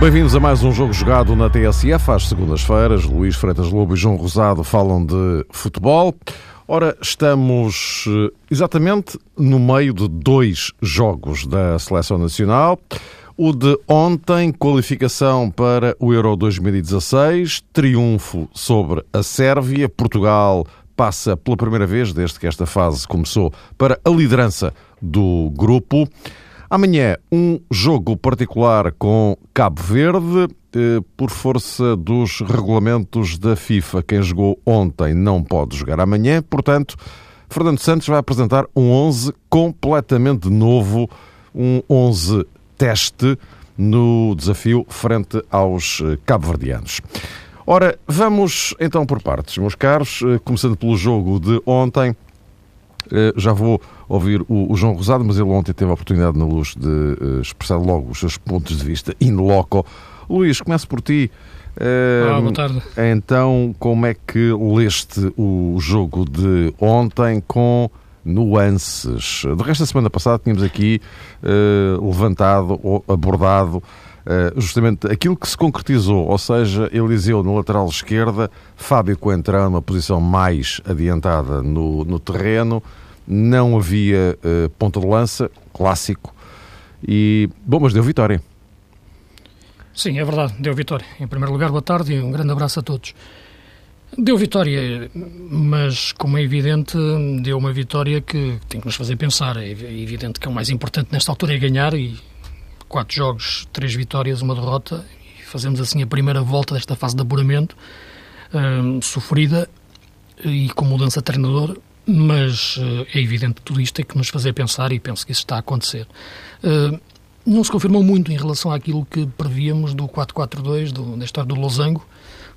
Bem-vindos a mais um jogo jogado na TSF às segundas-feiras. Luís Freitas Lobo e João Rosado falam de futebol. Ora, estamos eh, exatamente no meio de dois jogos da Seleção Nacional. O de ontem, qualificação para o Euro 2016, triunfo sobre a Sérvia. Portugal passa pela primeira vez, desde que esta fase começou, para a liderança do grupo. Amanhã, um jogo particular com Cabo Verde. Eh, por força dos regulamentos da FIFA, quem jogou ontem não pode jogar amanhã. Portanto, Fernando Santos vai apresentar um 11 completamente novo, um 11 teste no desafio frente aos eh, cabo-verdianos. Ora, vamos então por partes, meus caros, eh, começando pelo jogo de ontem. Já vou ouvir o, João Rosado, mas ele ontem teve a oportunidade na luz de expressar logo os seus pontos de vista in loco. Luís, começo por ti. Ah, boa tarde. Então, como é que leste o jogo de ontem com nuances? De resto, da semana passada tínhamos aqui uh, levantado ou abordado Uh, justamente aquilo que se concretizou, ou seja, Eliseu na lateral esquerda, Fábio Coentrão numa posição mais adiantada no, no terreno, não havia uh, ponta de lança, clássico, e, bom, mas deu vitória. Sim, é verdade, deu vitória. Em primeiro lugar, boa tarde e um grande abraço a todos. Deu vitória, mas como é evidente, deu uma vitória que tem que nos fazer pensar. É evidente que é o mais importante nesta altura é ganhar e quatro jogos, três vitórias, uma derrota e fazemos assim a primeira volta desta fase de apuramento hum, sofrida e com mudança de treinador mas uh, é evidente que tudo isto é que nos fazer pensar e penso que isso está a acontecer. Uh, não se confirmou muito em relação àquilo que prevíamos do 4-4-2, da história do Losango.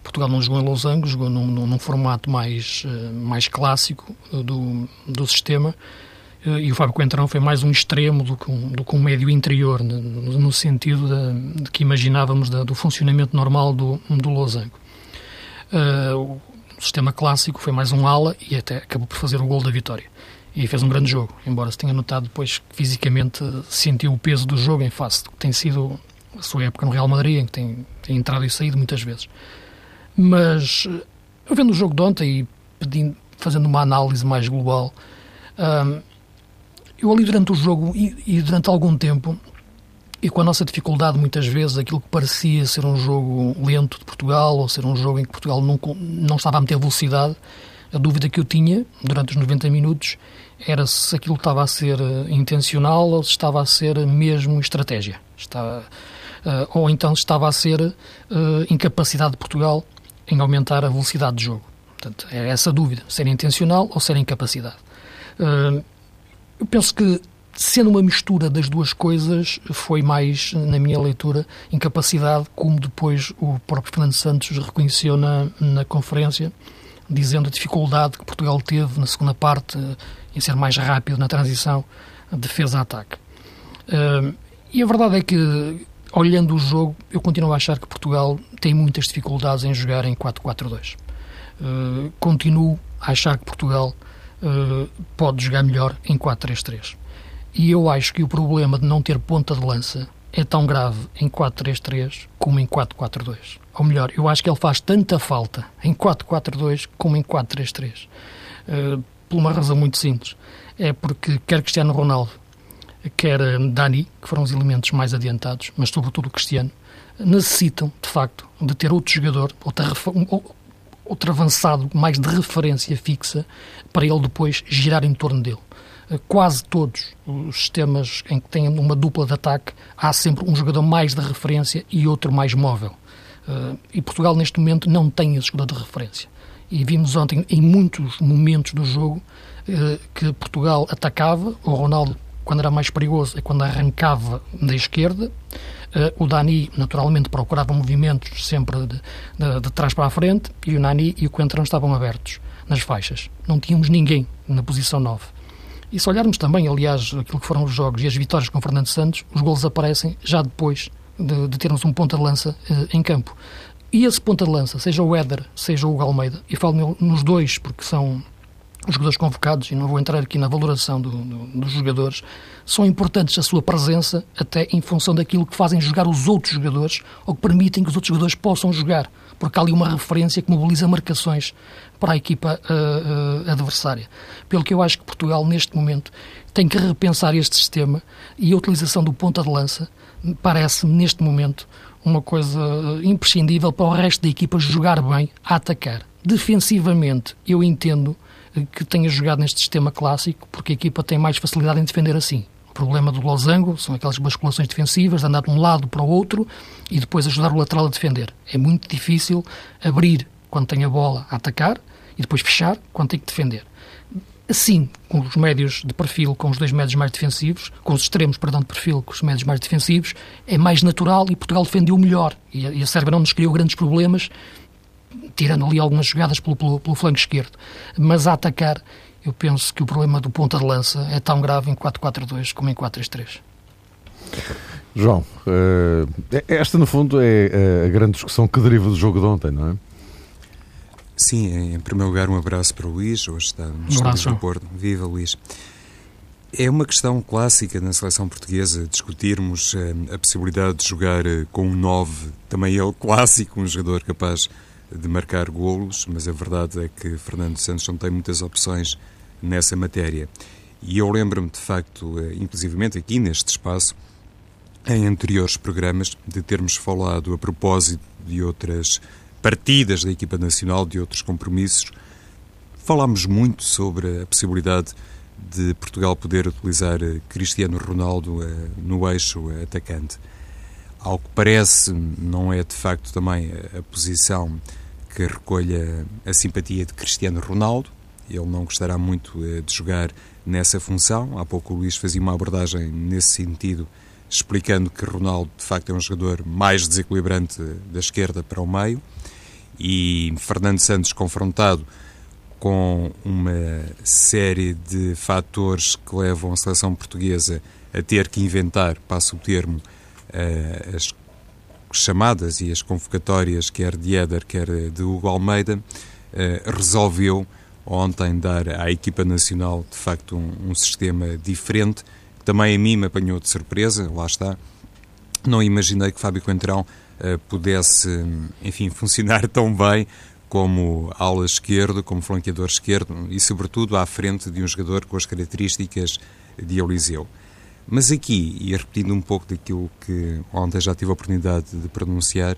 Portugal não jogou em Losango, jogou num, num formato mais, uh, mais clássico do, do sistema. e o Fábio Coentrão foi mais um extremo do que um, do que um médio interior, no, no sentido de, de, que imaginávamos da, do funcionamento normal do, do Losango. Uh, o sistema clássico foi mais um ala e até acabou por fazer o gol da vitória. E fez um grande jogo, embora se tenha notado depois que fisicamente sentiu o peso do jogo em face do que tem sido a sua época no Real Madrid, em que tem, tem entrado e saído muitas vezes. Mas, eu vendo o jogo de ontem e pedindo, fazendo uma análise mais global, hum, eu ali durante o jogo e, e durante algum tempo e com a nossa dificuldade, muitas vezes, aquilo que parecia ser um jogo lento de Portugal, ou ser um jogo em que Portugal não, não estava a meter velocidade, a dúvida que eu tinha durante os 90 minutos era se aquilo estava a ser uh, intencional ou se estava a ser mesmo estratégia. Estava, uh, ou então se estava a ser uh, incapacidade de Portugal em aumentar a velocidade de jogo. Portanto, é essa a dúvida, ser intencional ou ser incapacidade. eu penso que sendo uma mistura das duas coisas, foi mais, na minha leitura, incapacidade, como depois o próprio Fernando Santos reconheceu na, na conferência, dizendo a dificuldade que Portugal teve na segunda parte em ser mais rápido na transição defesa-ataque. Uh, e a verdade é que, olhando o jogo, eu continuo a achar que Portugal tem muitas dificuldades em jogar em 4-4-2. Uh, continuo a achar que Portugal uh, pode jogar melhor em 4-3-3. E eu acho que o problema de não ter ponta de lança é tão grave em 4-3-3 como em 4-4-2. Ou melhor, eu acho que ele faz tanta falta em 4-4-2 como em 4-3-3. Uh, eh, por uma razão muito simples. É porque quer Cristiano Ronaldo, quer Dani, que foram os elementos mais adiantados, mas sobretudo o Cristiano, necessitam, de facto, de ter outro jogador, outra, outro avançado mais de referência fixa, para ele depois girar em torno dele quase todos os sistemas em que têm uma dupla de ataque, há sempre um jogador mais de referência e outro mais móvel. Eh, e Portugal, neste momento, não tem esse jogador de referência. E vimos ontem, em muitos momentos do jogo, eh, que Portugal atacava, o Ronaldo, quando era mais perigoso, é quando arrancava da esquerda, eh, o Dani, naturalmente, procurava movimentos sempre de, de, de trás para a frente, e o Nani e o Coentrão estavam abertos nas faixas. Não tínhamos ninguém na posição 9. E se olharmos também, aliás, aquilo que foram os jogos e as vitórias com Fernando Santos, os golos aparecem já depois de, de termos um ponta de lança uh, em campo. E esse ponta de lança, seja o Éder, seja o Almeida, e falo nos dois porque são os jogadores convocados, e não vou entrar aqui na valoração do, do, dos jogadores, são importantes a sua presença até em função daquilo que fazem jogar os outros jogadores ou que permitem que os outros jogadores possam jogar, porque há ali uma referência que mobiliza marcações para a equipa uh, uh, adversária. Pelo que eu acho que Portugal, neste momento, tem que repensar este sistema e a utilização do ponta de lança parece-me, neste momento, uma coisa imprescindível para o resto da equipa jogar bem a atacar. Defensivamente, eu entendo que tenha jogado neste sistema clássico, porque a equipa tem mais facilidade em defender assim. O problema do losango são aquelas basculações defensivas, de andar de um lado para o outro e depois ajudar o lateral a defender. É muito difícil abrir quando tem a bola a atacar e depois fechar quando tem que defender. Assim, com os médios de perfil, com os dois médios mais defensivos, com os extremos, perdão, de perfil, com os médios mais defensivos, é mais natural e Portugal defendeu melhor. E a, Sérvia não nos criou grandes problemas tirando ali algumas jogadas pelo, pelo, pelo flanco esquerdo. Mas a atacar, eu penso que o problema do ponta de lança é tão grave em 4-4-2 como em 4-3-3. João, uh, esta no fundo é eh, a grande discussão que deriva do jogo de ontem, não é? Sim, em primeiro lugar um abraço para o Luís, hoje está no abraço, do Porto. Viva Luís. É uma questão clássica na seleção portuguesa discutirmos uh, a possibilidade de jogar uh, com um 9, também ele clássico, um jogador capaz de marcar golos, mas a verdade é que Fernando Santos não tem muitas opções nessa matéria. E eu lembro-me, de facto, eh, inclusivamente aqui neste espaço, em anteriores programas, de termos falado a propósito de outras partidas da equipa nacional, de outros compromissos, falámos muito sobre a possibilidade de Portugal poder utilizar eh, Cristiano Ronaldo eh, no eixo atacante. Ao que parece, não é de facto também a posição que recolha a simpatia de Cristiano Ronaldo. Ele não gostará muito eh, de jogar nessa função. Há pouco o Luís fazia uma abordagem nesse sentido, explicando que Ronaldo, de facto, é um jogador mais desequilibrante da esquerda para o meio. E Fernando Santos, confrontado com uma série de fatores que levam a seleção portuguesa a ter que inventar, passo o termo, eh, as chamadas e as convocatórias, quer de Éder, quer de Hugo Almeida, eh, resolveu ontem dar à equipa nacional, de facto, um, um, sistema diferente, que também a mim me apanhou de surpresa, lá está. Não imaginei que Fábio Coentrão uh, pudesse, enfim, funcionar tão bem como ala esquerdo, como flanqueador esquerdo e, sobretudo, à frente de um jogador com as características de Eliseu. Mas aqui, e repetindo um pouco daquilo que ontem já tive a oportunidade de pronunciar,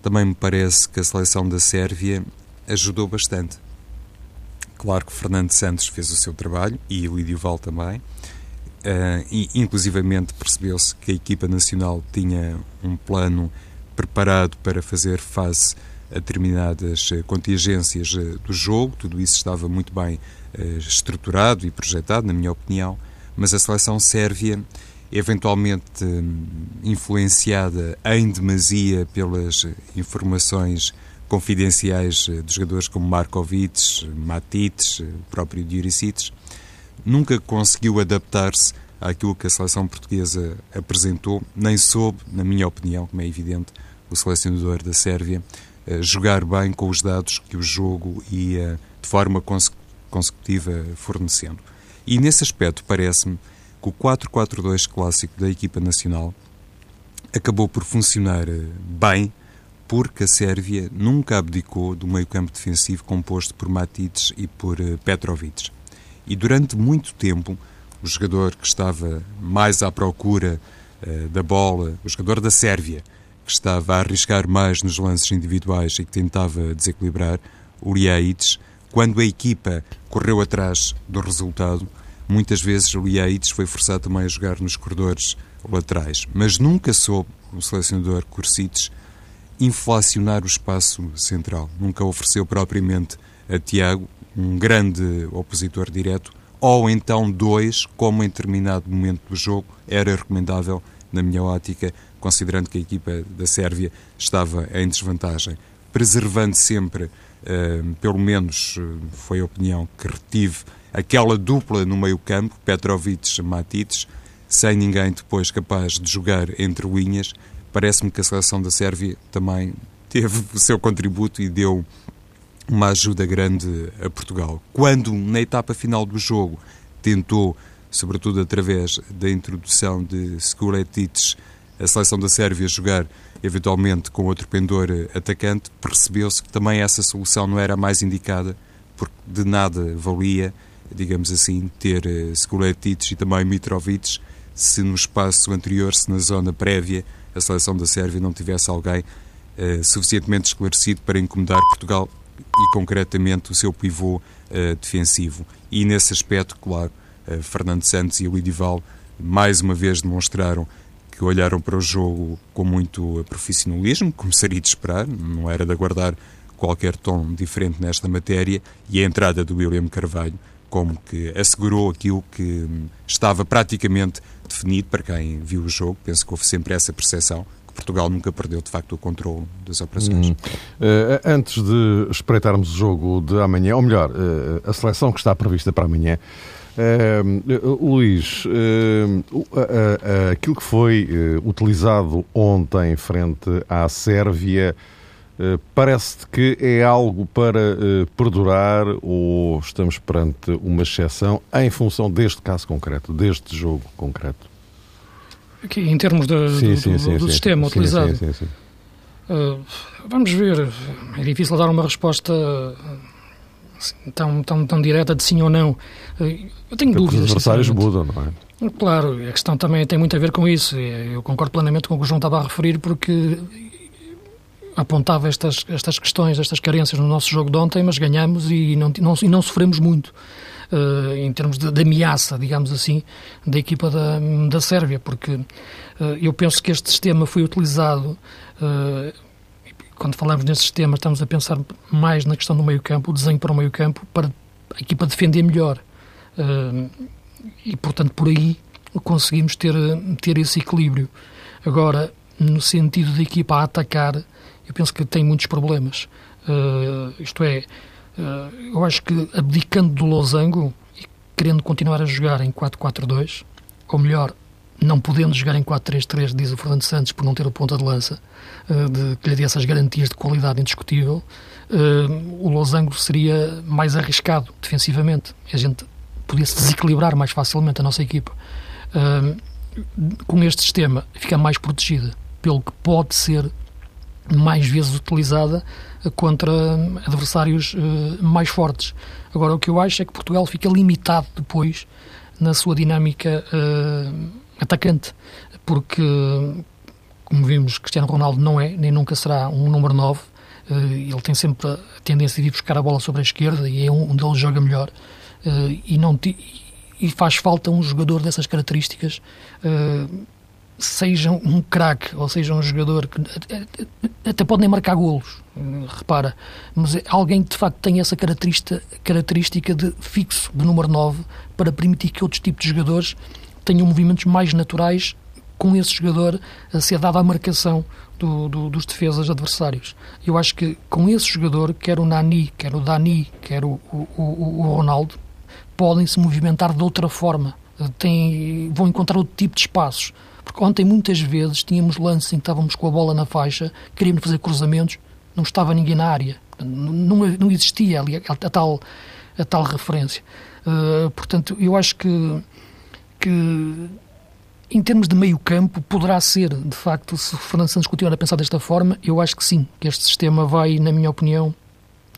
também me parece que a seleção da Sérvia ajudou bastante. Claro que Fernando Santos fez o seu trabalho e o Lídio também. Uh, e, inclusivamente percebeu-se que a equipa nacional tinha um plano preparado para fazer face a determinadas eh, contingências eh, do jogo, tudo isso estava muito bem uh, estruturado e projetado, na minha opinião mas a seleção sérvia, eventualmente hum, influenciada em demasia pelas informações confidenciais eh, de jogadores como Markovic, Matites, o próprio Diuricic, nunca conseguiu adaptar-se àquilo que a seleção portuguesa apresentou, nem soube, na minha opinião, como é evidente, o selecionador da Sérvia, eh, jogar bem com os dados que o jogo ia de forma consecutiva fornecendo. E nesse aspecto, parece-me que o 4-4-2 clássico da equipa nacional acabou por funcionar eh, bem porque a Sérvia nunca abdicou do meio-campo defensivo composto por Matites e por eh, Petrovic. E durante muito tempo, o jogador que estava mais à procura uh, da bola, o jogador da Sérvia, que estava a arriscar mais nos lances individuais e que tentava desequilibrar, o Liaites, quando a equipa correu atrás do resultado, Muitas vezes o Iaites foi forçado também a jogar nos corredores laterais, mas nunca soube o selecionador Cursites inflacionar o espaço central. Nunca ofereceu propriamente a Tiago, um grande opositor direto, ou então dois, como em determinado momento do jogo era recomendável, na minha ótica, considerando que a equipa da Sérvia estava em desvantagem. Preservando sempre, pelo menos uh, foi a opinião que retive, aquela dupla no meio-campo, Petrovic-Matites, sem ninguém depois capaz de jogar entre linhas, parece-me que a seleção da Sérvia também teve o seu contributo e deu uma ajuda grande a Portugal. Quando, na etapa final do jogo, tentou, sobretudo através da introdução de Skuretics, a seleção da Sérvia jogar eventualmente com outro pendor atacante, percebeu-se que também essa solução não era a mais indicada, porque de nada valia, digamos assim, ter Skuretics e também Mitrovic se no espaço anterior, se na zona prévia, a seleção da Sérvia não tivesse alguém uh, suficientemente esclarecido para incomodar Portugal e, concretamente, o seu pivô defensivo. E, nesse aspecto, claro, Fernando Santos e o Lidival mais uma vez demonstraram que olharam para o jogo com muito profissionalismo, como seria de esperar, não era de aguardar qualquer tom diferente nesta matéria, e a entrada do William Carvalho como que assegurou aquilo que estava praticamente definido para quem viu o jogo. Penso que houve sempre essa percepção Portugal nunca perdeu de facto o controle das operações. Hum. Uh, antes de espreitarmos o jogo de amanhã, ou melhor, uh, a seleção que está prevista para amanhã, Uh, Luís, uh, aquilo que foi utilizado ontem frente à Sérvia eh, parece-te que é algo para uh, perdurar ou estamos perante uma exceção em função deste caso concreto, deste jogo concreto? Aqui, em termos de, sim, do, sim, do, sim, do sistema utilizado, uh, vamos ver. É difícil dar uma resposta assim, tão, tão, tão direta de sim ou não. Eu tenho Porque dúvidas. Os adversários mudam, não é? Claro, a questão também tem muito a ver com isso. Eu concordo plenamente com o que o João estava a referir, porque apontava estas, estas questões, estas carências no nosso jogo de ontem, mas ganhamos e não, não, e não sofremos muito. Uh, em termos de, de, ameaça, digamos assim, da equipa da, da Sérvia, porque uh, eu penso que este sistema foi utilizado. Uh, quando falamos nesse sistema, estamos a pensar mais na questão do meio-campo, o desenho para o meio-campo, para a equipa defender melhor. e, portanto, por aí conseguimos ter, ter esse equilíbrio. Agora, no sentido da equipa a atacar, eu penso que tem muitos problemas. Uh, isto é, uh, eu acho que abdicando do losango e querendo continuar a jogar em 4-4-2, ou melhor, não podendo jogar em 4-3-3, diz o Fernando Santos, por não ter o ponta de lança, uh, de, que lhe dê essas garantias de qualidade indiscutível, o losango seria mais arriscado defensivamente. A gente podia-se desequilibrar mais facilmente a nossa equipa. com este sistema, fica mais protegida pelo que pode ser mais vezes utilizada contra adversários mais fortes. Agora, o que eu acho é que Portugal fica limitado depois na sua dinâmica atacante, porque, como vimos, Cristiano Ronaldo não é, nem nunca será um número 9. Uh, eh, ele tem sempre a tendência de ir buscar a bola sobre a esquerda e é onde ele joga melhor. e, não e faz falta um jogador dessas características seja um craque ou seja um jogador que até pode nem marcar golos, repara, mas é alguém que de facto tem essa característica, característica de fixo, de número 9, para permitir que outros tipos de jogadores tenham movimentos mais naturais com esse jogador a ser dada a marcação do, do, dos defesas adversários. Eu acho que com esse jogador, quer o Nani, quer o Dani, quer o, o, o, o Ronaldo, podem se movimentar de outra forma. Tem, vão encontrar outro tipo de espaços porque ontem muitas vezes tínhamos lances em que estávamos com a bola na faixa, queríamos fazer cruzamentos, não estava ninguém na área. Não, não existia ali a, a, tal, a tal referência. Uh, portanto, eu acho que, que em termos de meio campo, poderá ser, de facto, se o Fernando Santos continuar a pensar desta forma, eu acho que sim, que este sistema vai, na minha opinião,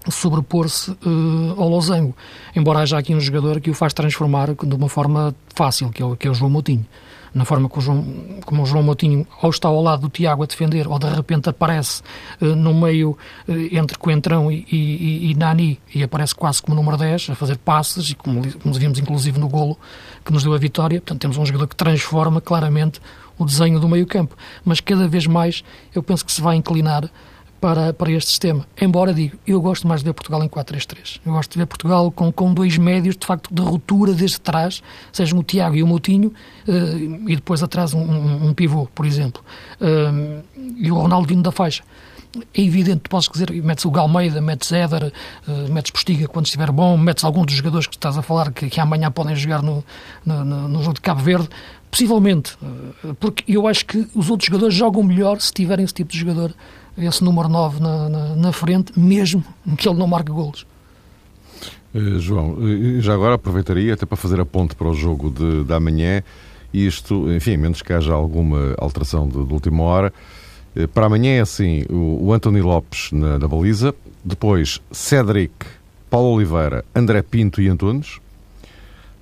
sobrepor-se uh, ao losango. Embora haja aqui um jogador que o faz transformar de uma forma fácil, que é o, que é o João Moutinho na forma como o João, como o João Moutinho ou está ao lado do Tiago a defender, ou de repente aparece uh, no meio uh, entre Coentrão e, e, e, Nani e aparece quase como número 10 a fazer passes, e como, como vimos inclusive no golo que nos deu a vitória. Portanto, temos um jogador que transforma claramente o desenho do meio campo. Mas cada vez mais eu penso que se vai inclinar para, para este sistema. Embora, digo, eu gosto mais de ver Portugal em 4-3-3. Eu gosto de ver Portugal com, com dois médios, de facto, de ruptura desde trás, sejam o Tiago e o Moutinho, uh, e depois atrás um, um, um, pivô, por exemplo. Uh, e o Ronaldo vindo da faixa. é evidente, podes dizer, metes o Galmeida, metes Éder, uh, metes Postiga quando estiver bom, metes algum dos jogadores que estás a falar que, que amanhã podem jogar no, no, no jogo de Cabo Verde, possivelmente, uh, porque eu acho que os outros jogadores jogam melhor se tiverem esse tipo de jogador, esse número 9 na, na, na frente, mesmo que ele não marque golos. Uh, João, já agora aproveitaria até para fazer a ponte para o jogo de, de amanhã. Isto, enfim, menos que haja alguma alteração de, de última hora, eh, para amanhã é assim: o, o Anthony Lopes na, na, baliza, depois Cédric, Paulo Oliveira, André Pinto e Antunes,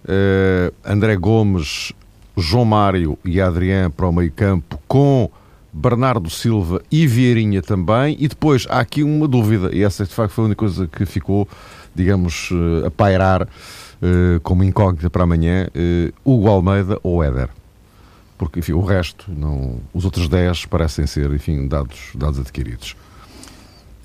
uh, André Gomes, João Mário e Adrián para o meio-campo, com Bernardo Silva e Vieirinha também. E depois há aqui uma dúvida, e essa de facto foi a única coisa que ficou, digamos, uh, a pairar uh, como incógnita para amanhã: Hugo Almeida ou Éder porque enfim, o resto, não, os outros 10 parecem ser enfim, dados, dados adquiridos.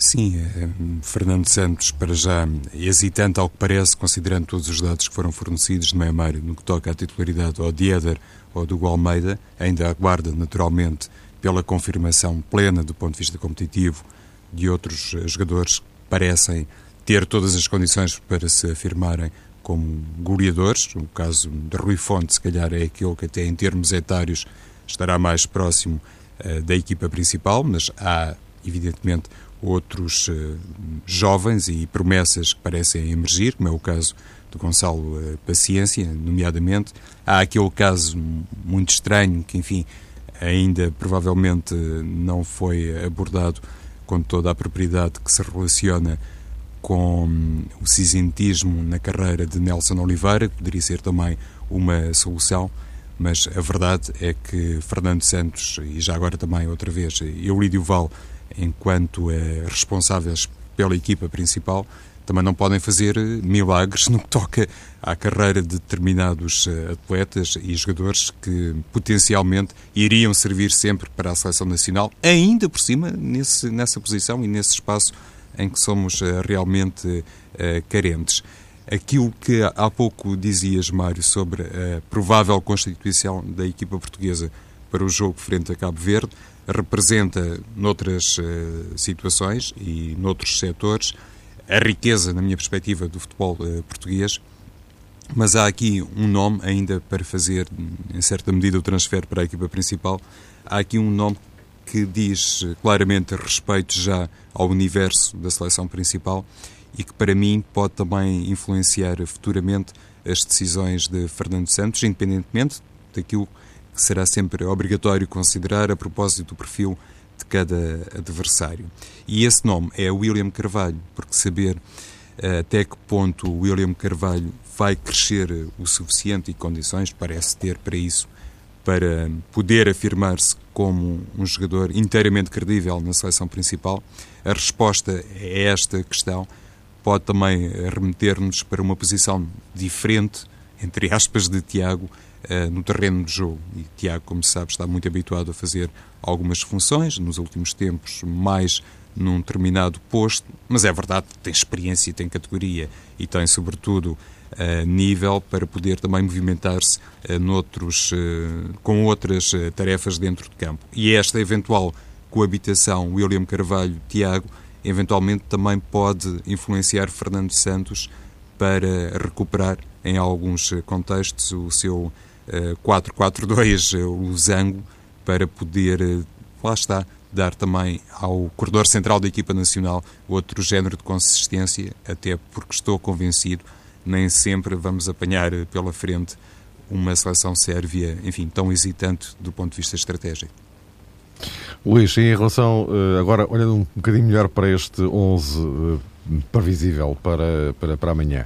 Sim, eh, Fernando Santos, para já, hesitante ao que parece, considerando todos os dados que foram fornecidos de meio Mário no que toca à titularidade ao Dieder ou do Almeida, ainda aguarda naturalmente pela confirmação plena do ponto de vista competitivo de outros eh, jogadores que parecem ter todas as condições para se afirmarem como goleadores. O caso de Rui Fonte, se calhar, é aquele que, até em termos etários, estará mais próximo uh, da equipa principal, mas há, evidentemente, outros uh, jovens e promessas que parecem emergir, como é o caso do Gonçalo uh, Paciência, nomeadamente. Há aquele caso muito estranho que, enfim, ainda provavelmente não foi abordado com toda a propriedade que se relaciona com o cisentismo na carreira de Nelson Oliveira, que poderia ser também uma solução, mas a verdade é que Fernando Santos, e já agora também outra vez Eulídio Val, enquanto eh, responsáveis pela equipa principal, também não podem fazer milagres no que toca à carreira de determinados eh, atletas e jogadores que potencialmente iriam servir sempre para a seleção nacional, ainda por cima nesse, nessa posição e nesse espaço em que somos uh, realmente carentes. Aquilo que há pouco dizias, Mário, sobre a provável constituição da equipa portuguesa para o jogo frente a Cabo Verde, representa, noutras uh, situações e noutros setores, a riqueza, na minha perspectiva, do futebol português. Mas há aqui um nome ainda para fazer, em certa medida, o transfer para a equipa principal. Há aqui um nome que diz claramente respeito já ao universo da seleção principal e que para mim pode também influenciar futuramente as decisões de Fernando Santos, independentemente daquilo que será sempre obrigatório considerar a propósito do perfil de cada adversário. E esse nome é William Carvalho, porque saber eh, até que ponto William Carvalho vai crescer o suficiente e condições parece ter para isso para poder afirmar-se como um jogador inteiramente credível na seleção principal? A resposta a esta questão pode também remeter-nos para uma posição diferente, entre aspas, de Tiago uh, no terreno de jogo. E Tiago, como sabe, está muito habituado a fazer algumas funções, nos últimos tempos mais num determinado posto, mas é verdade que tem experiência, tem categoria e tem, sobretudo, uh, nível para poder também movimentar-se uh, uh, com outras tarefas dentro de campo. E esta eventual coabitação William Carvalho-Tiago eventualmente também pode influenciar Fernando Santos para recuperar em alguns contextos o seu 4-4-2 losango para poder, lá está, dar também ao corredor central da equipa nacional outro género de consistência, até porque estou convencido nem sempre vamos apanhar pela frente uma seleção sérvia, enfim, tão hesitante do ponto de vista estratégico. Luís, em relação, eh, agora olhando um bocadinho melhor para este 11 eh, previsível para, para, para amanhã,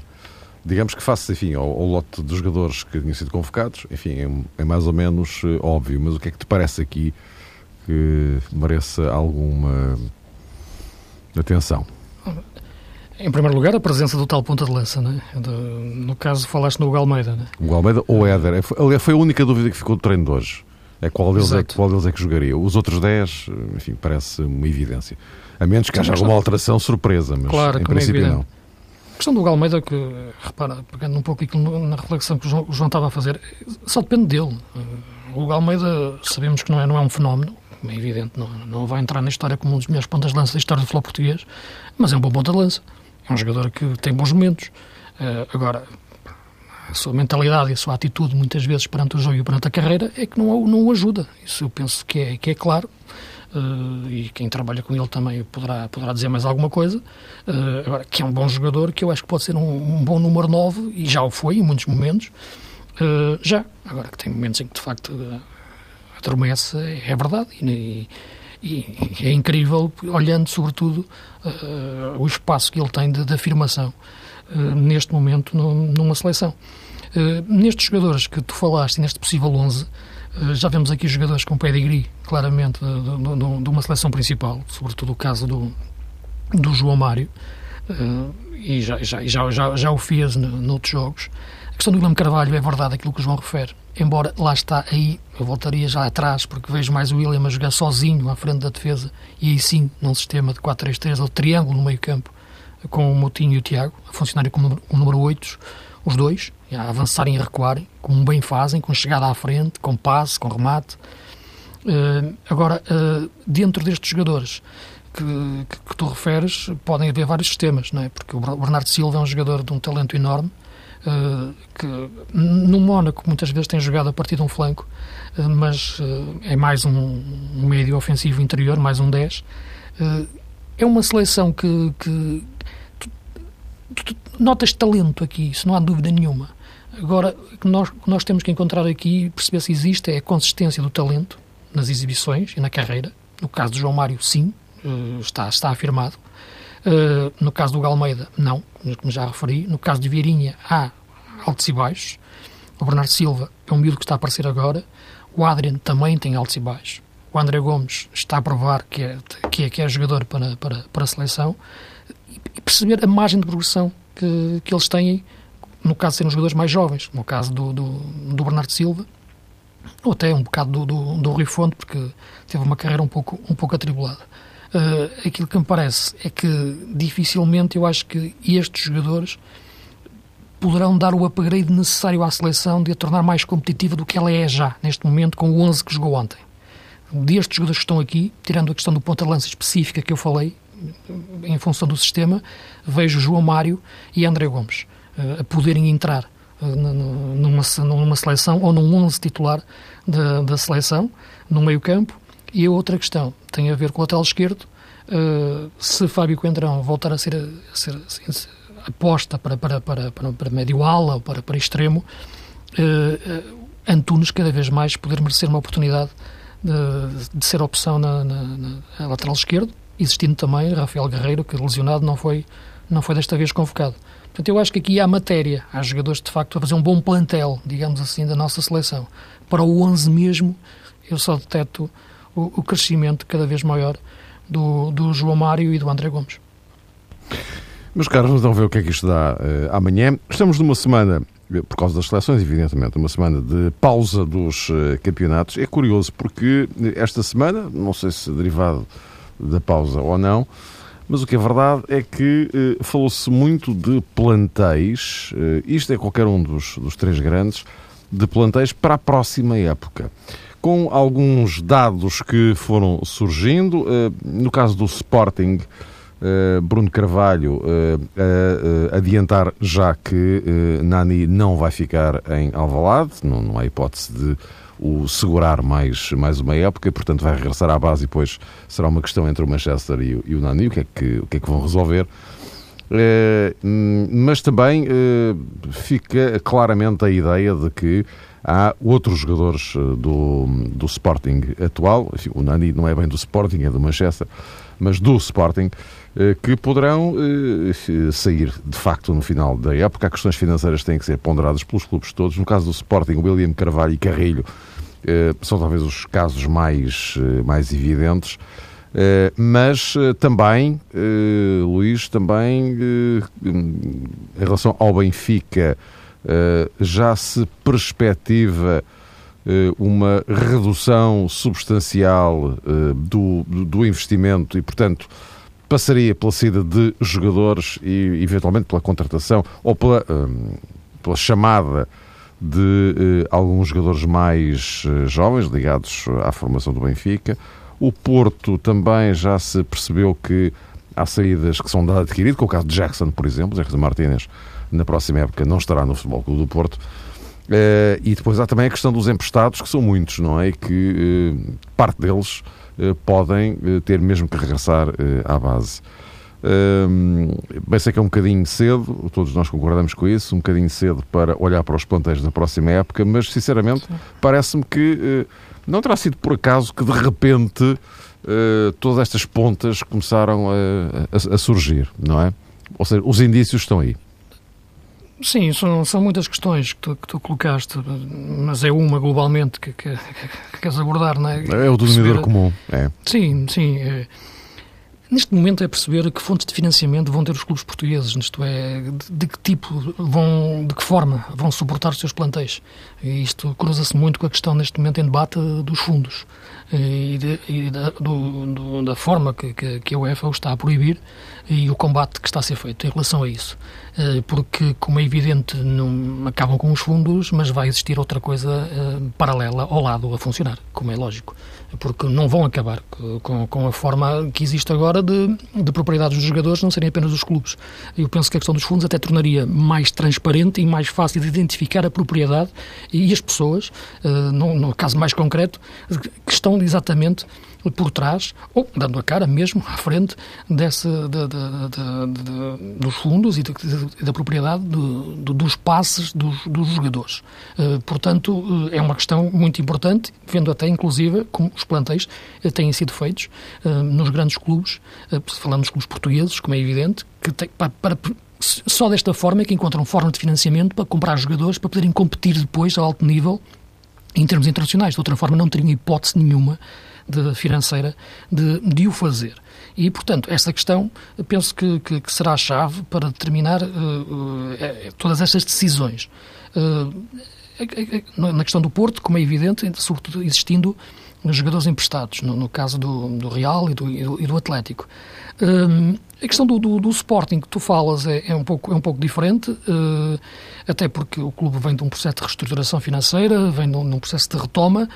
digamos que face, enfim, ao, ao, lote de jogadores que tinham sido convocados, enfim, é, é, mais ou menos eh, óbvio, mas o que é que te parece aqui que mereça alguma atenção? Em primeiro lugar, a presença do tal ponta de lança, né? De, no caso, falaste no Almeida, né? O Almeida ou Éder. É, aliás, foi a única dúvida que ficou do treino de hoje. É qual deles, é, qual deles é que jogaria. Os outros 10, enfim, parece uma evidência. A menos que haja alguma alteração surpresa, mas claro, em é princípio é não. Questão do Galmeida, que, repara, pegando um pouco na reflexão que o João, o João estava a fazer, só depende dele. O Galmeida, sabemos que não é, não é um fenómeno, é evidente, não, não vai entrar na história como um dos melhores pontas de lança da história do futebol português, mas é um bom ponta de lança. É um jogador que tem bons momentos. Uh, agora, a sua mentalidade e a sua atitude, muitas vezes, perante o jogo e perante a carreira, é que não, não o ajuda. Isso eu penso que é, que é claro. Uh, e quem trabalha com ele também poderá, poderá dizer mais alguma coisa. Uh, agora, que é um bom jogador, que eu acho que pode ser um, um bom número 9, e já o foi em muitos momentos. Uh, já. Agora, que tem momentos em que de facto adormece, é verdade. E, e, é incrível, olhando sobretudo o espaço que ele tem de, de afirmação neste momento no, numa seleção. nestes jogadores que tu falaste, neste possível 11, eh, já vemos aqui jogadores com pedigree, claramente, de, de, uma seleção principal, sobretudo o caso do, do João Mário, uh, e já, já, já, já, já o fez noutros jogos. A questão do Guilherme Carvalho é verdade aquilo que o João refere, embora lá está aí, eu voltaria já atrás, porque vejo mais o William a jogar sozinho à frente da defesa, e aí sim, num sistema de 4-3-3, ou triângulo no meio campo, com o Moutinho e o Tiago, a funcionarem como o número 8, os dois, a avançarem e recuarem, como bem fazem, com chegada à frente, com passe, com remate. Uh, agora, uh, dentro destes jogadores que, que, que, tu referes, podem haver vários sistemas, não é? Porque o Bernardo Silva é um jogador de um talento enorme, uh, que no Mónaco muitas vezes tem jogado a partir de um flanco, mas é mais um, um, médio ofensivo interior, mais um 10. é uma seleção que, que tu, notas talento aqui, isso não há dúvida nenhuma. Agora, o que nós, nós temos que encontrar aqui e perceber se existe é a consistência do talento nas exibições e na carreira. No caso do João Mário, sim, eh, está, está afirmado. Eh, no caso do Galmeida, não, como já referi. No caso de Vieirinha, há altos e baixos. O Bernardo Silva é um miúdo que está a aparecer agora. O Adrian também tem altos e baixos. O André Gomes está a provar que é, que é, que é jogador para, para, para a seleção. E perceber a margem de progressão que, que eles têm no caso de serem jogadores mais jovens, no caso do, do, do Bernardo Silva, ou até um bocado do, do, do Rui Fonte, porque teve uma carreira um pouco, um pouco atribulada. Uh, aquilo que me parece é que dificilmente eu acho que estes jogadores poderão dar o upgrade necessário à seleção de a tornar mais competitiva do que ela é já, neste momento, com o 11 que jogou ontem. Destes jogadores que estão aqui, tirando a questão do ponta-lança específica que eu falei, em função do sistema, vejo João Mário e André Gomes a poderem entrar eh, numa, numa seleção ou num 11 titular da, da seleção, no meio campo. E a outra questão tem a ver com o lateral esquerdo. Uh, se Fábio Coentrão voltar a ser, a ser, a ser aposta para, para, para, para, para médio ala ou para, para extremo, uh, Antunes cada vez mais poder merecer uma oportunidade de, de ser opção na, na, na, lateral esquerdo, existindo também Rafael Guerreiro, que lesionado não foi, não foi desta vez convocado. Portanto, eu acho que aqui há matéria. Há jogadores, de facto, a fazer um bom plantel, digamos assim, da nossa seleção. Para o 11 mesmo, eu só deteto o, o crescimento cada vez maior do, do João Mário e do André Gomes. Meus caros, vamos então ver o que é que isto dá uh, amanhã. Estamos numa semana, eh, por causa das seleções, evidentemente, uma semana de pausa dos uh, campeonatos. É curioso porque esta semana, não sei se derivado da pausa ou não, mas o que é verdade é que eh, falou-se muito de plantéis, eh, isto é qualquer um dos, dos três grandes, de plantéis para a próxima época. Com alguns dados que foram surgindo, eh, no caso do Sporting, eh, Bruno Carvalho eh, adiantar já que eh, Nani não vai ficar em Alvalade, não, não há hipótese de o segurar mais, mais uma época, portanto vai regressar à base e depois será uma questão entre o Manchester e o, e o Nani, o que é que, o que, é que vão resolver. É, mas também é, fica claramente a ideia de que há outros jogadores eh, do, do Sporting atual, enfim, o Nani não é bem do Sporting, é do Manchester, mas do Sporting, que poderão sair de facto no final da época. As questões financeiras têm que ser ponderadas pelos clubes todos. No caso do Sporting, William Carvalho e Carrilho eh, são talvez os casos mais, eh, mais evidentes. Mas também, Luís, também em relação ao Benfica, já se perspectiva uma redução substancial do, do investimento e, portanto, passaria pela saída de jogadores e, eventualmente, pela contratação ou pela, hum, pela chamada de uh, alguns jogadores mais uh, jovens ligados à formação do Benfica. O Porto também já se percebeu que há saídas que são de adquirido, com o caso de Jackson, por exemplo, Jackson Martínez, na próxima época não estará no Futebol Clube do Porto. Uh, e depois há também a questão dos emprestados, que são muitos, não é? E que parte deles podem ter mesmo que regressar à base. Um, bem sei que é um bocadinho cedo, todos nós concordamos com isso, um bocadinho cedo para olhar para os plantéis da próxima época, mas sinceramente parece-me que não terá sido por acaso que de repente todas estas pontas começaram a, a, a, surgir, não é? Ou seja, os indícios estão aí. Sim, são, são muitas questões que tu, que tu colocaste, mas é uma globalmente que, que, que queres abordar, não é? É o denominador comum, é. Sim, sim. É Neste momento é perceber que fontes de financiamento vão ter os clubes portugueses, isto é, de, de, que tipo, vão, de que forma vão suportar os seus plantéis. E isto cruza-se muito com a questão neste momento em debate dos fundos e, de, e da, do, do, da forma que, que, que a UEFA o está a proibir e o combate que está a ser feito em relação a isso. Eh, porque, como é evidente, não acabam com os fundos, mas vai existir outra coisa eh, paralela ao lado a funcionar, como é lógico. Porque não vão acabar com, com a forma que existe agora de, de propriedades dos jogadores não serem apenas os clubes. Eu penso que a questão dos fundos até tornaria mais transparente e mais fácil de identificar a propriedade e as pessoas, eh, no, no caso mais concreto, que estão exatamente por trás, ou dando a cara mesmo à frente desse, de, de, de, dos fundos e da propriedade dos passes dos, dos jogadores. Uh, portanto, uh, é uma questão muito importante, vendo até inclusive como os plantéis uh, têm sido feitos nos grandes clubes, falando dos clubes portugueses, como é evidente, que tem, para, para só desta forma é que encontram forma de financiamento para comprar jogadores para poderem competir depois a alto nível em termos internacionais. De outra forma, não teriam hipótese nenhuma de, financeira de, de o fazer. E, portanto, esta questão penso que, que, que será a chave para determinar uh, uh, todas estas decisões. Uh, na questão do Porto, como é evidente, sobretudo existindo jogadores emprestados, no, no caso do, do Real e do, e do Atlético. a questão do, do, Sporting que tu falas é, é, um, pouco, é um pouco diferente, até porque o clube vem de um processo de reestruturação financeira, vem de um, de um processo de retoma.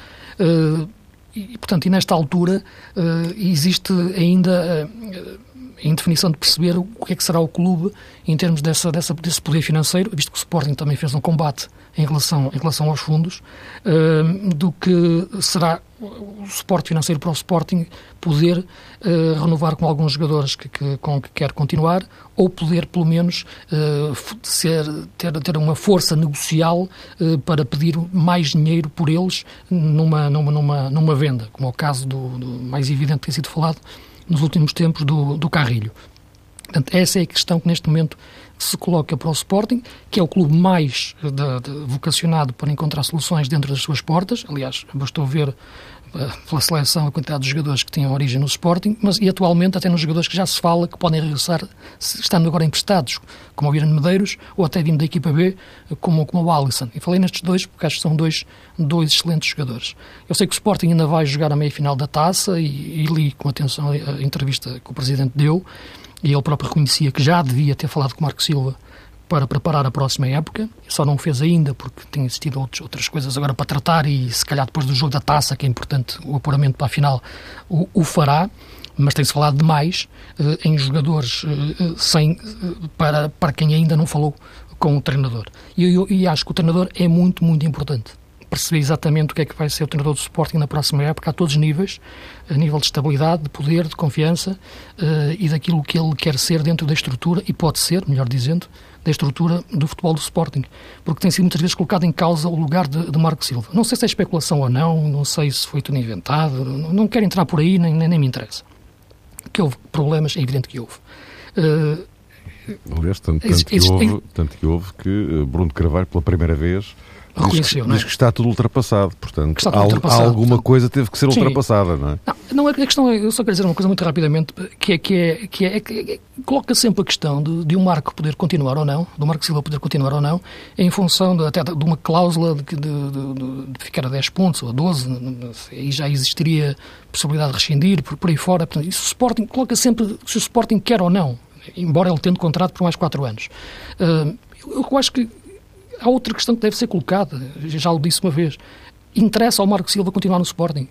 E, portanto, e nesta altura uh, existe ainda uh, a indefinição de perceber o que é que será o clube em termos dessa, dessa, desse poder financeiro, visto que o Sporting também fez um combate em relação, em relação aos fundos, uh, do que será o suporte financeiro para o Sporting poder uh, renovar com alguns jogadores que, que, com que quer continuar ou poder, pelo menos, uh, ser, ter, ter uma força negocial uh, para pedir mais dinheiro por eles numa, numa, numa, numa venda, como é o caso do, do mais evidente que tem sido falado nos últimos tempos do, do Carrilho. Portanto, essa é a questão que neste momento se coloca para o Sporting, que é o clube mais de, de, vocacionado para encontrar soluções dentro das suas portas. Aliás, bastou ver pela seleção a quantidade de jogadores que tinham origem no Sporting, mas e atualmente até nos jogadores que já se fala que podem regressar estando agora emprestados, como o Irene Medeiros, ou até vindo da equipa B, como, como o Alisson. E falei nestes dois porque acho que são dois, dois excelentes jogadores. Eu sei que o Sporting ainda vai jogar a meia-final da taça e, e li com atenção a entrevista que o Presidente deu, e ele próprio reconhecia que já devia ter falado com Marco Silva para preparar a próxima época, só não fez ainda porque tem existido outros, outras coisas agora para tratar e se calhar depois do jogo da taça, que é importante o apuramento para a final, o, o fará, mas tem-se falado demais uh, em jogadores uh, sem, uh, para, para quem ainda não falou com o treinador. E eu, eu, acho que o treinador é muito, muito importante perceber exatamente o que é que vai ser o treinador do Sporting na próxima época, a todos os níveis, a nível de estabilidade, de poder, de confiança uh, e daquilo que ele quer ser dentro da estrutura, e pode ser, melhor dizendo, da estrutura do futebol do Sporting, porque tem sido muitas vezes colocado em causa o lugar de, de Marco Silva. Não sei se é especulação ou não, não sei se foi tudo inventado, não, não quero entrar por aí, nem, nem, nem, me interessa. Que houve problemas, é evidente que houve. Uh, Aliás, tanto, tanto, que houve, tanto que houve que Bruno Carvalho, pela primeira vez, reconheceu. Diz, não é? diz que está tudo ultrapassado, portanto, tudo ultrapassado, alguma portanto. coisa teve que ser Sim. ultrapassada, não é? Não, não, a questão é, eu só quero dizer uma coisa muito rapidamente, que é que é, que é, que é- coloca sempre a questão de, de um Marco poder continuar ou não, do Marco Silva poder continuar ou não, em função de, até de uma cláusula de, que- de, de- de ficar a 10 pontos ou a 12, aí já existiria possibilidade de rescindir, por, por aí fora. Portanto, isso o Sporting coloca sempre se o Sporting quer ou não, embora ele tendo contrato por mais 4 anos. Eu, eu acho que há outra questão que deve ser colocada, já o disse uma vez. Interessa ao Marco Silva continuar no Sporting?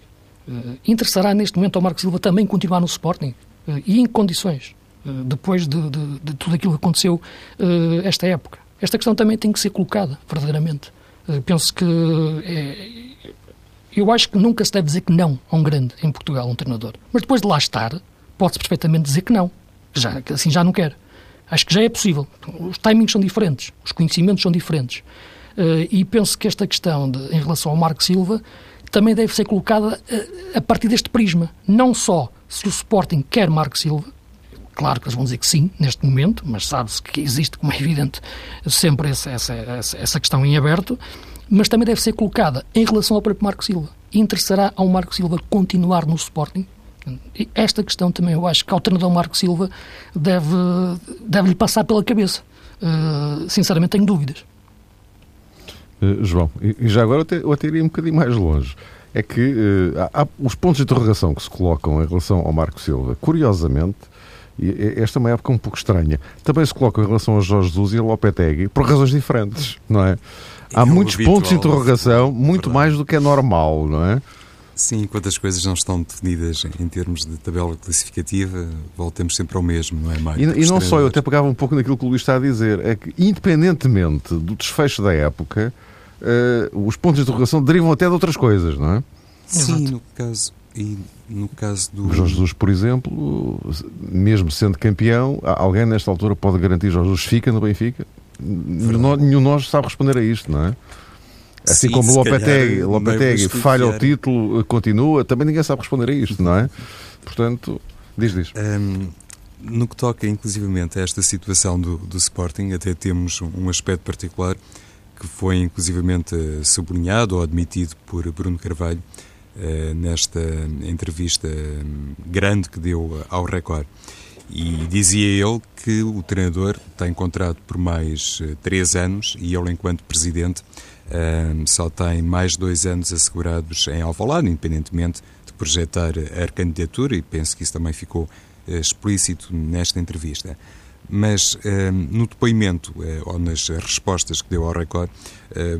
Eh, interessará neste momento ao Marco Silva também continuar no Sporting? Eh, e em que condições? Eh, depois de, de- de tudo aquilo que aconteceu esta época. Esta questão também tem que ser colocada, verdadeiramente. Penso que é- eu acho que nunca se deve dizer que não a um grande em Portugal, um treinador. Mas depois de lá estar, pode-se perfeitamente dizer que não. Já, assim já não quer. Acho que já é possível. Os timings são diferentes, os conhecimentos são diferentes. Eh, e penso que esta questão de, em relação ao Marco Silva também deve ser colocada eh, a partir deste prisma. Não só se o Sporting quer Marco Silva, Claro que eles vão dizer que sim, neste momento, mas sabe-se que existe, como é evidente, sempre essa, essa, essa questão em aberto, mas também deve ser colocada em relação ao próprio Marco Silva. Interessará ao Marco Silva continuar no Sporting? Esta questão também eu acho que ao treinador Marco Silva deve, deve-lhe passar pela cabeça. Uh, sinceramente, tenho dúvidas. Uh, João, e já agora eu até, eu até iria um bocadinho mais longe. É que uh, há, há os pontos de interrogação que se colocam em relação ao Marco Silva, curiosamente, e e- esta é uma época um pouco estranha, também se colocam em relação a Jorge Jesus e a Lopetegui por razões diferentes, não é? Há É muitos habitual, pontos de interrogação, verdade. muito mais do que é normal, não é? Sim, enquanto as coisas não estão definidas em termos de tabela classificativa, voltamos sempre ao mesmo, não é, Mário? E, e não só, eu até pegava um pouco naquilo que o Luís está a dizer, é que independentemente do desfecho da época, eh, os pontos de interrogação derivam até de outras coisas, não é? Sim, Exato. no caso, e no caso do... O Jorge Jesus, por exemplo, mesmo sendo campeão, alguém nesta altura pode garantir Jorge Jesus fica no Benfica? Não- nenhum de nós sabe responder a isto, não é? Assim Sim, como Lopetegui, Lopetegui falha o título, continua, também ninguém sabe responder a isto, não é? Portanto, diz, diz. Hum, no que toca, inclusivamente, a esta situação do, do Sporting, até temos um aspecto particular que foi, inclusivamente, eh, sublinhado ou admitido por Bruno Carvalho eh, nesta entrevista grande que deu ao Record. E dizia ele que o treinador tem contrato por mais eh, três anos e ele, enquanto presidente, hum, só tem mais dois anos assegurados em Alvalade, independentemente de projetar a candidatura, e penso que isso também ficou eh, explícito nesta entrevista. Mas eh, no depoimento, eh, ou nas respostas que deu ao Record,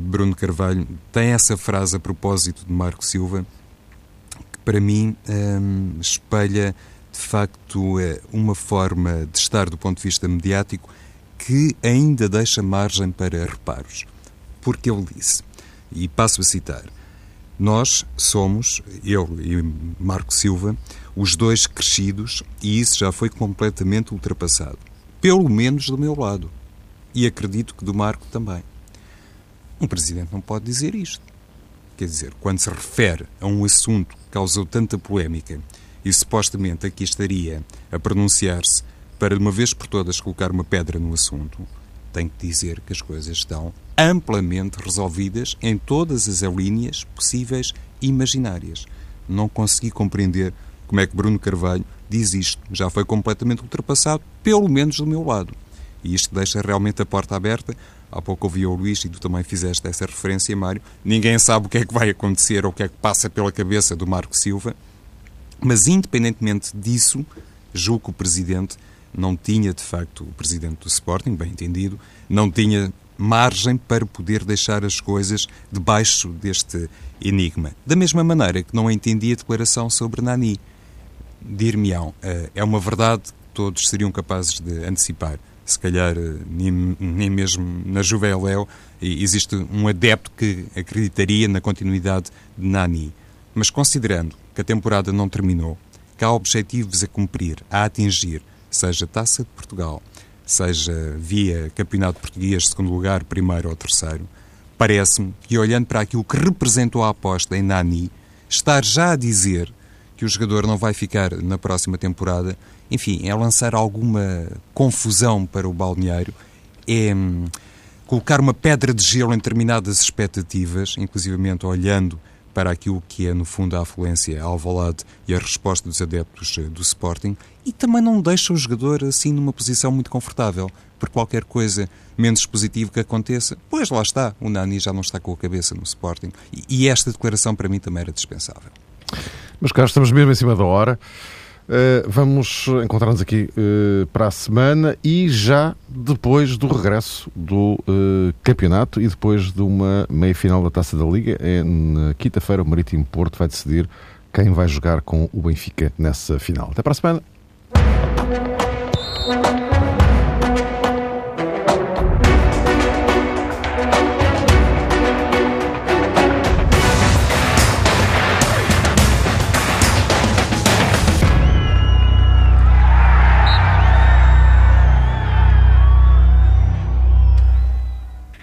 Bruno Carvalho tem essa frase a propósito de Marco Silva, que para mim eh, espelha de facto eh, uma forma de estar do ponto de vista mediático que ainda deixa margem para reparos. Porque ele disse, e passo a citar, nós somos, eu e Marco Silva, os dois crescidos e isso já foi completamente ultrapassado. Pelo menos do meu lado. E acredito que do Marco também. Um presidente não pode dizer isto. Quer dizer, quando se refere a um assunto que causou tanta polémica e supostamente aqui estaria a pronunciar-se para de uma vez por todas colocar uma pedra no assunto, tem que dizer que as coisas estão amplamente resolvidas em todas as linhas possíveis e imaginárias. Não consegui compreender como é que Bruno Carvalho diz isto. Já foi completamente ultrapassado, pelo menos do meu lado. E isto deixa realmente a porta aberta. Há pouco ouvi o Luís e tu também fizeste essa referência, Mário. Ninguém sabe o que é que vai acontecer ou o que é que passa pela cabeça do Marco Silva. Mas, independentemente disso, julgo que o Presidente não tinha, de facto, o Presidente do Sporting, bem entendido, não tinha margem para poder deixar as coisas debaixo deste enigma. Da mesma maneira que não entendi a declaração sobre Nani. Dir-me-ão, eh, é uma verdade que todos seriam capazes de antecipar. Se calhar eh, nem, nem mesmo na Juveléu existe um adepto que acreditaria na continuidade de Nani. Mas considerando que a temporada não terminou, que há objetivos a cumprir, a atingir, seja Taça de Portugal, seja via Campeonato Português, segundo lugar, primeiro ou terceiro, parece-me que, olhando para aquilo que representou a aposta em Nani, estar já a dizer que o jogador não vai ficar na próxima temporada, enfim, é lançar alguma confusão para o balneário, é hum, colocar uma pedra de gelo em determinadas expectativas, inclusivamente olhando para aquilo que é, no fundo, a afluência ao Alvalade e a resposta dos adeptos eh, do Sporting e também não deixa o jogador assim numa posição muito confortável por qualquer coisa menos positivo que aconteça. Pois lá está, o Nani já não está com a cabeça no Sporting e, e esta declaração para mim também era dispensável. Mas cá estamos mesmo em cima da hora. Uh, vamos encontrar-nos aqui uh, para a semana e já depois do regresso do uh, campeonato e depois de uma meia-final da Taça da Liga. É na quinta-feira o Marítimo Porto vai decidir quem vai jogar com o Benfica nessa final. Até para a semana.